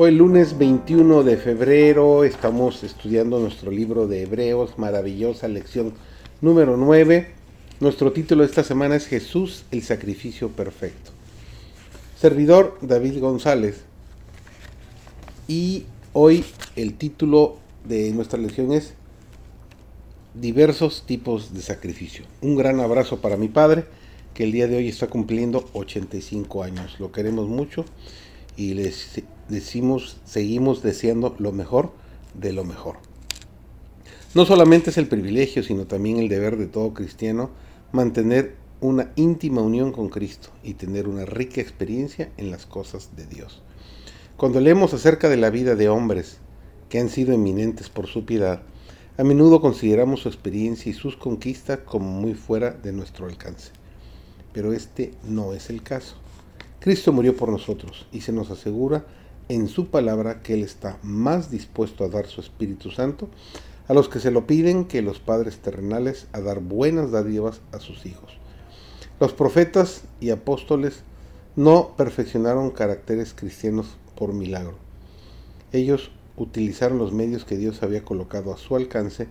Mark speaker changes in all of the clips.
Speaker 1: Hoy lunes 21 de febrero estamos estudiando nuestro libro de Hebreos, maravillosa lección número 9. Nuestro título esta semana es Jesús, el sacrificio perfecto. Servidor David González. Y hoy el título de nuestra lección es Diversos tipos de sacrificio. Un gran abrazo para mi padre, que el día de hoy está cumpliendo 85 años. Lo queremos mucho y les decimos, seguimos deseando lo mejor de lo mejor. No solamente es el privilegio, sino también el deber de todo cristiano mantener una íntima unión con Cristo y tener una rica experiencia en las cosas de Dios. Cuando leemos acerca de la vida de hombres que han sido eminentes por su piedad, a menudo consideramos su experiencia y sus conquistas como muy fuera de nuestro alcance. Pero este no es el caso. Cristo murió por nosotros y se nos asegura en su palabra que Él está más dispuesto a dar su Espíritu Santo a los que se lo piden que los padres terrenales a dar buenas dádivas a sus hijos. Los profetas y apóstoles no perfeccionaron caracteres cristianos por milagro. Ellos utilizaron los medios que Dios había colocado a su alcance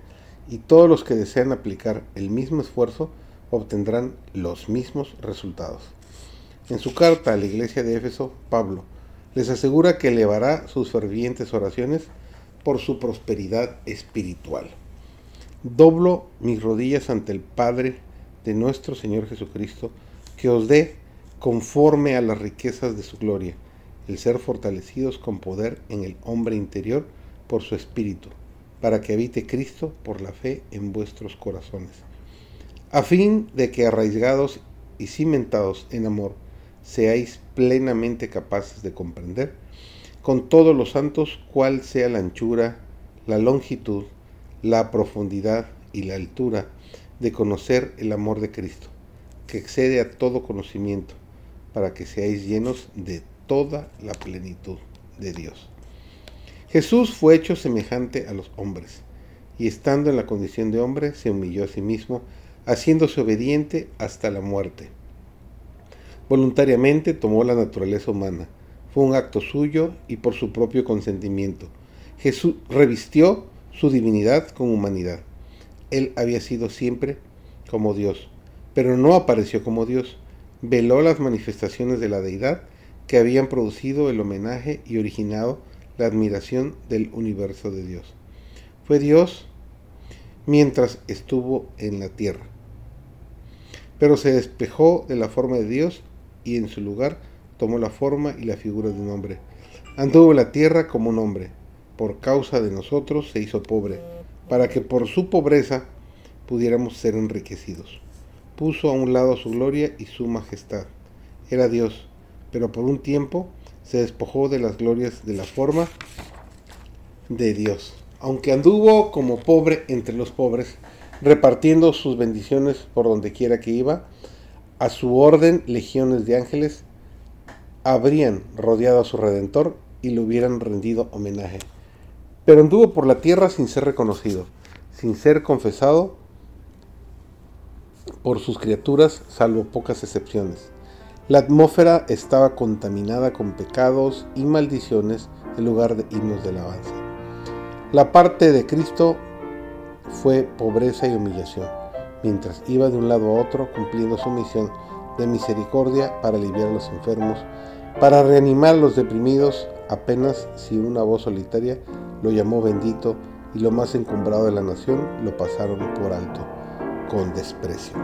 Speaker 1: y todos los que desean aplicar el mismo esfuerzo obtendrán los mismos resultados. En su carta a la iglesia de Éfeso, Pablo les asegura que elevará sus fervientes oraciones por su prosperidad espiritual. Doblo mis rodillas ante el Padre de nuestro Señor Jesucristo, que os dé, conforme a las riquezas de su gloria, el ser fortalecidos con poder en el hombre interior por su espíritu, para que habite Cristo por la fe en vuestros corazones, a fin de que arraigados y cimentados en amor, seáis plenamente capaces de comprender con todos los santos cuál sea la anchura, la longitud, la profundidad y la altura de conocer el amor de Cristo, que excede a todo conocimiento, para que seáis llenos de toda la plenitud de Dios. Jesús fue hecho semejante a los hombres, y estando en la condición de hombre, se humilló a sí mismo, haciéndose obediente hasta la muerte Voluntariamente tomó la naturaleza humana. Fue un acto suyo y por su propio consentimiento. Jesús revistió su divinidad con humanidad. Él había sido siempre como Dios, pero no apareció como Dios. Veló las manifestaciones de la deidad que habían producido el homenaje y originado la admiración del universo de Dios. Fue Dios mientras estuvo en la tierra, pero se despejó de la forma de Dios y en su lugar tomó la forma y la figura de un hombre. Anduvo la tierra como un hombre. Por causa de nosotros se hizo pobre, para que por su pobreza pudiéramos ser enriquecidos. Puso a un lado su gloria y su majestad. Era Dios, pero por un tiempo se despojó de las glorias de la forma de Dios. Aunque anduvo como pobre entre los pobres, repartiendo sus bendiciones por donde quiera que iba, a su orden, legiones de ángeles habrían rodeado a su Redentor y le hubieran rendido homenaje. Pero anduvo por la tierra sin ser reconocido, sin ser confesado por sus criaturas, salvo pocas excepciones. La atmósfera estaba contaminada con pecados y maldiciones en lugar de himnos de alabanza. La parte de Cristo fue pobreza y humillación mientras iba de un lado a otro cumpliendo su misión de misericordia para aliviar a los enfermos, para reanimar a los deprimidos, apenas si una voz solitaria lo llamó bendito y lo más encumbrado de la nación lo pasaron por alto, con desprecio.